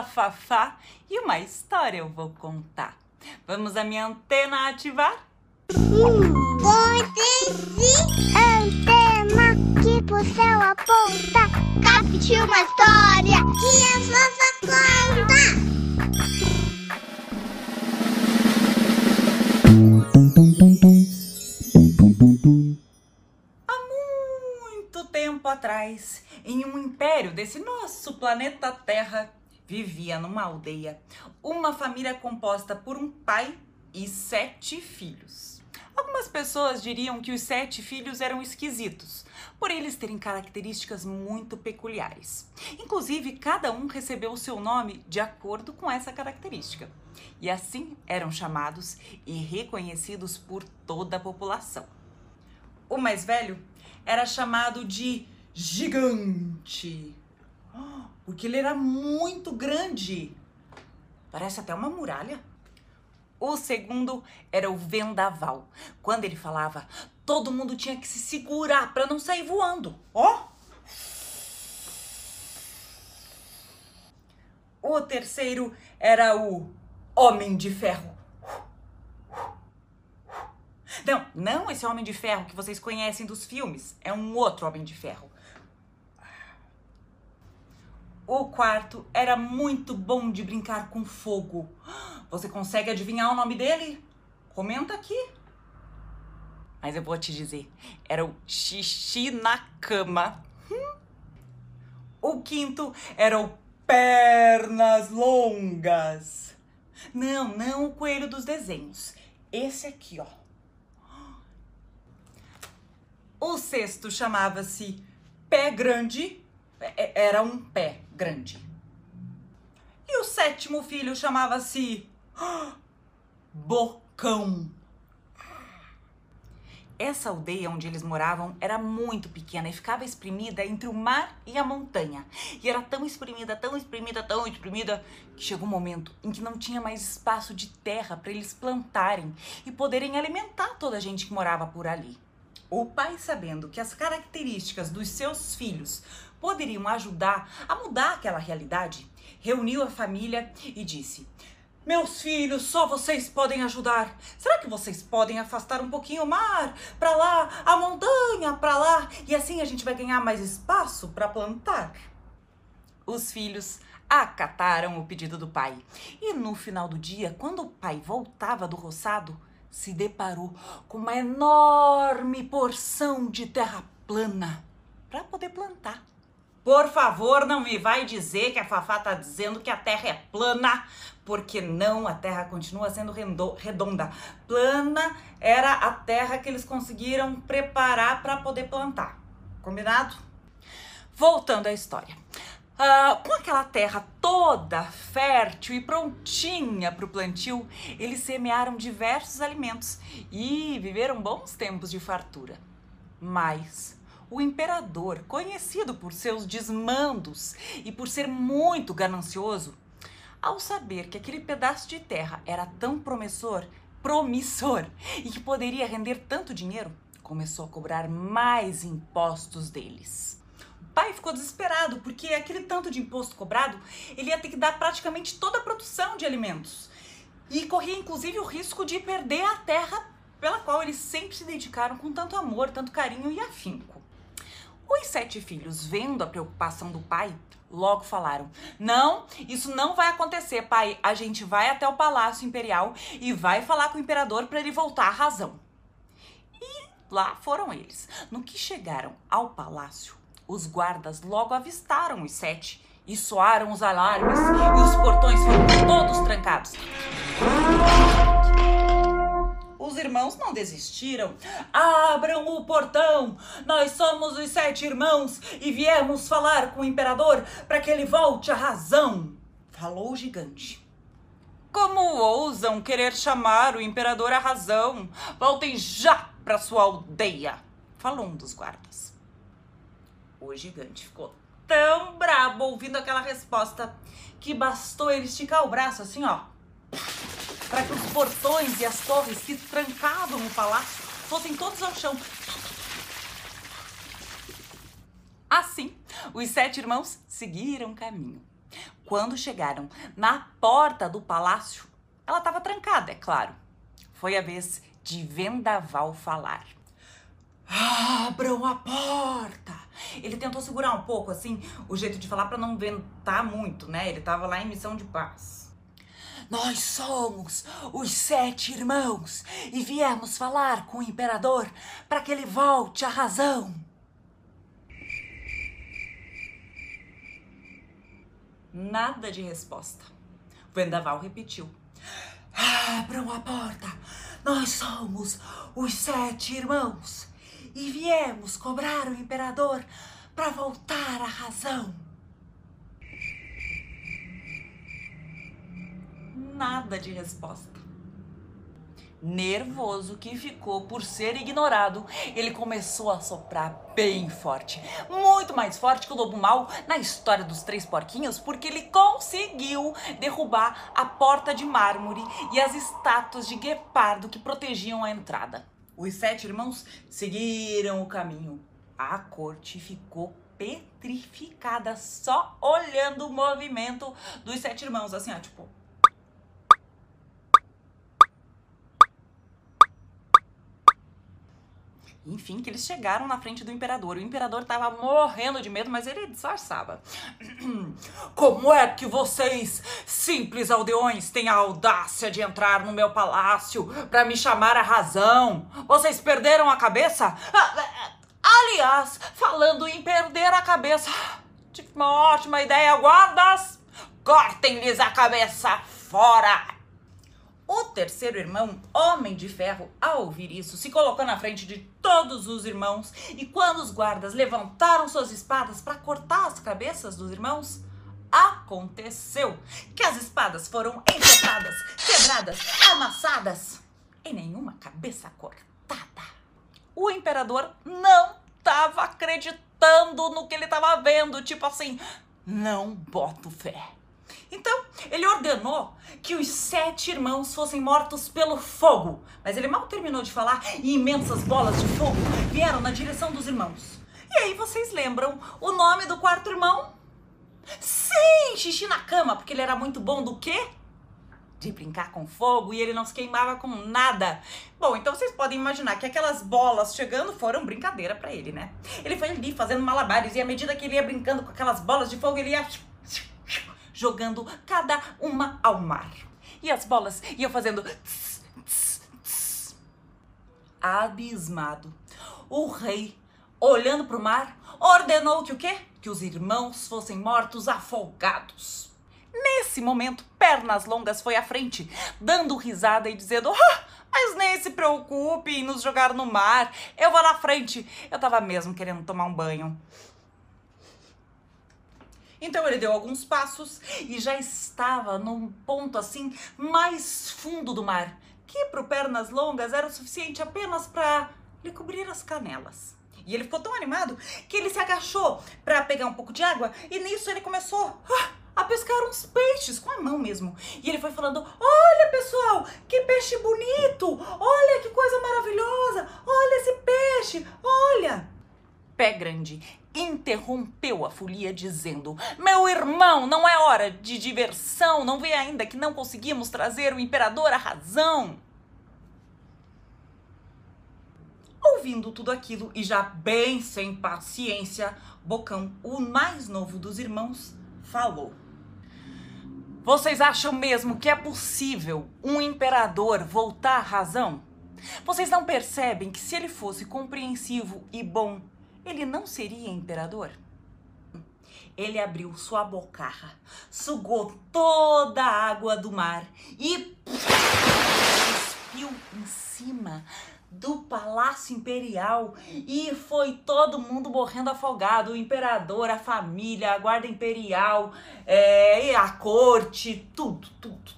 a Fafá e uma história eu vou contar. Vamos a minha antena ativar? Antena que pro céu aponta. Capte uma história que a Fafá conta. Há muito tempo atrás, em um império desse nosso planeta Terra, vivia numa aldeia uma família composta por um pai e sete filhos. Algumas pessoas diriam que os sete filhos eram esquisitos, por eles terem características muito peculiares. Inclusive, cada um recebeu o seu nome de acordo com essa característica. E assim eram chamados e reconhecidos por toda a população. O mais velho era chamado de gigante, porque ele era muito grande. Parece até uma muralha. O segundo era o vendaval. Quando ele falava, todo mundo tinha que se segurar para não sair voando. Ó! O terceiro era o homem de ferro. Não, não esse Homem de Ferro que vocês conhecem dos filmes. É um outro Homem de Ferro. O quarto era muito bom de brincar com fogo. Você consegue adivinhar o nome dele? Comenta aqui. Mas eu vou te dizer, era o xixi na cama. Hum. O quinto era o pernas longas. Não, não o coelho dos desenhos. Esse aqui, ó. O sexto chamava-se Pé Grande, era um pé grande. E o sétimo filho chamava-se Bocão. Essa aldeia onde eles moravam era muito pequena e ficava espremida entre o mar e a montanha. E era tão espremida, tão espremida, tão espremida, que chegou um momento em que não tinha mais espaço de terra para eles plantarem e poderem alimentar toda a gente que morava por ali. O pai, sabendo que as características dos seus filhos poderiam ajudar a mudar aquela realidade, reuniu a família e disse: Meus filhos, só vocês podem ajudar. Será que vocês podem afastar um pouquinho o mar para lá, a montanha para lá, e assim a gente vai ganhar mais espaço para plantar? Os filhos acataram o pedido do pai. E no final do dia, quando o pai voltava do roçado, se deparou com uma enorme porção de terra plana para poder plantar. Por favor, não me vai dizer que a Fafá tá dizendo que a terra é plana, porque não, a terra continua sendo redonda. Plana era a terra que eles conseguiram preparar para poder plantar. Combinado? Voltando à história. Ah, com aquela terra toda fértil e prontinha para o plantio, eles semearam diversos alimentos e viveram bons tempos de fartura. Mas o imperador, conhecido por seus desmandos e por ser muito ganancioso, ao saber que aquele pedaço de terra era tão promissor, promissor e que poderia render tanto dinheiro, começou a cobrar mais impostos deles. O pai ficou desesperado porque aquele tanto de imposto cobrado, ele ia ter que dar praticamente toda a produção de alimentos. E corria inclusive o risco de perder a terra pela qual eles sempre se dedicaram com tanto amor, tanto carinho e afinco. Os sete filhos, vendo a preocupação do pai, logo falaram: Não, isso não vai acontecer, pai. A gente vai até o palácio imperial e vai falar com o imperador para ele voltar à razão. E lá foram eles. No que chegaram ao palácio, os guardas logo avistaram os sete e soaram os alarmes e os portões foram todos trancados. Os irmãos não desistiram. Abram o portão! Nós somos os sete irmãos e viemos falar com o imperador para que ele volte à razão. Falou o gigante. Como ousam querer chamar o imperador à razão? Voltem já para sua aldeia! Falou um dos guardas. O gigante ficou tão brabo ouvindo aquela resposta que bastou ele esticar o braço assim, ó, para que os portões e as torres que trancavam o palácio fossem todos ao chão. Assim, os sete irmãos seguiram caminho. Quando chegaram na porta do palácio, ela estava trancada, é claro. Foi a vez de Vendaval falar. Abram a porta! Ele tentou segurar um pouco, assim, o jeito de falar para não ventar muito, né? Ele tava lá em missão de paz. Nós somos os sete irmãos e viemos falar com o imperador para que ele volte à razão. Nada de resposta. O vendaval repetiu. Abram a porta! Nós somos os sete irmãos e viemos cobrar o imperador para voltar à razão. Nada de resposta. Nervoso que ficou por ser ignorado, ele começou a soprar bem forte, muito mais forte que o lobo mau na história dos três porquinhos, porque ele conseguiu derrubar a porta de mármore e as estátuas de guepardo que protegiam a entrada. Os sete irmãos seguiram o caminho. A corte ficou petrificada só olhando o movimento dos sete irmãos, assim, ó, tipo. Enfim, que eles chegaram na frente do imperador. O imperador estava morrendo de medo, mas ele disfarçava. Como é que vocês, simples aldeões, têm a audácia de entrar no meu palácio para me chamar a razão? Vocês perderam a cabeça? Aliás, falando em perder a cabeça, tive uma ótima ideia, guardas! Cortem-lhes a cabeça fora! O terceiro irmão, Homem de Ferro, ao ouvir isso, se colocou na frente de todos os irmãos e quando os guardas levantaram suas espadas para cortar as cabeças dos irmãos, aconteceu que as espadas foram enxertadas, quebradas, amassadas e nenhuma cabeça cortada. O imperador não estava acreditando no que ele estava vendo, tipo assim, não boto fé. Então, ele ordenou que os sete irmãos fossem mortos pelo fogo. Mas ele mal terminou de falar e imensas bolas de fogo vieram na direção dos irmãos. E aí vocês lembram o nome do quarto irmão? Sim, xixi na cama, porque ele era muito bom do quê? De brincar com fogo e ele não se queimava com nada. Bom, então vocês podem imaginar que aquelas bolas chegando foram brincadeira para ele, né? Ele foi ali fazendo malabares e à medida que ele ia brincando com aquelas bolas de fogo, ele ia jogando cada uma ao mar. E as bolas iam fazendo tss, tss, tss. abismado. O rei, olhando para o mar, ordenou que o quê? Que os irmãos fossem mortos afogados. Nesse momento, Pernas Longas foi à frente, dando risada e dizendo: ah, mas nem se preocupe em nos jogar no mar. Eu vou na frente. Eu tava mesmo querendo tomar um banho. Então ele deu alguns passos e já estava num ponto assim mais fundo do mar, que para pernas longas era o suficiente apenas para lhe cobrir as canelas. E ele ficou tão animado que ele se agachou para pegar um pouco de água e nisso ele começou ah, a pescar uns peixes com a mão mesmo. E ele foi falando: Olha pessoal, que peixe bonito! Olha que coisa maravilhosa! Olha esse peixe! Olha! Pé grande interrompeu a folia dizendo: Meu irmão, não é hora de diversão, não vê ainda que não conseguimos trazer o imperador à razão. Ouvindo tudo aquilo e já bem sem paciência, Bocão, o mais novo dos irmãos, falou: Vocês acham mesmo que é possível um imperador voltar à razão? Vocês não percebem que se ele fosse compreensivo e bom, ele não seria imperador? Ele abriu sua bocarra, sugou toda a água do mar e cuspiu em cima do palácio imperial e foi todo mundo morrendo afogado, o imperador, a família, a guarda imperial, é, a corte, tudo, tudo,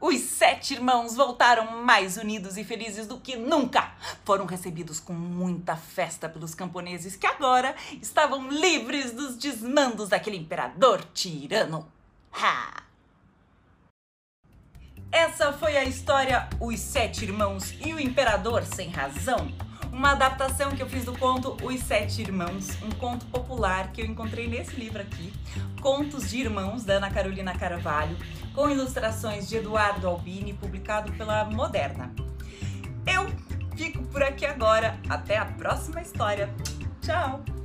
os sete irmãos voltaram mais unidos e felizes do que nunca. Foram recebidos com muita festa pelos camponeses que agora estavam livres dos desmandos daquele imperador tirano. Ha! Essa foi a história Os Sete Irmãos e o Imperador Sem Razão uma adaptação que eu fiz do conto Os Sete Irmãos, um conto popular que eu encontrei nesse livro aqui, Contos de Irmãos, da Ana Carolina Carvalho, com ilustrações de Eduardo Albini, publicado pela Moderna. Eu fico por aqui agora, até a próxima história. Tchau!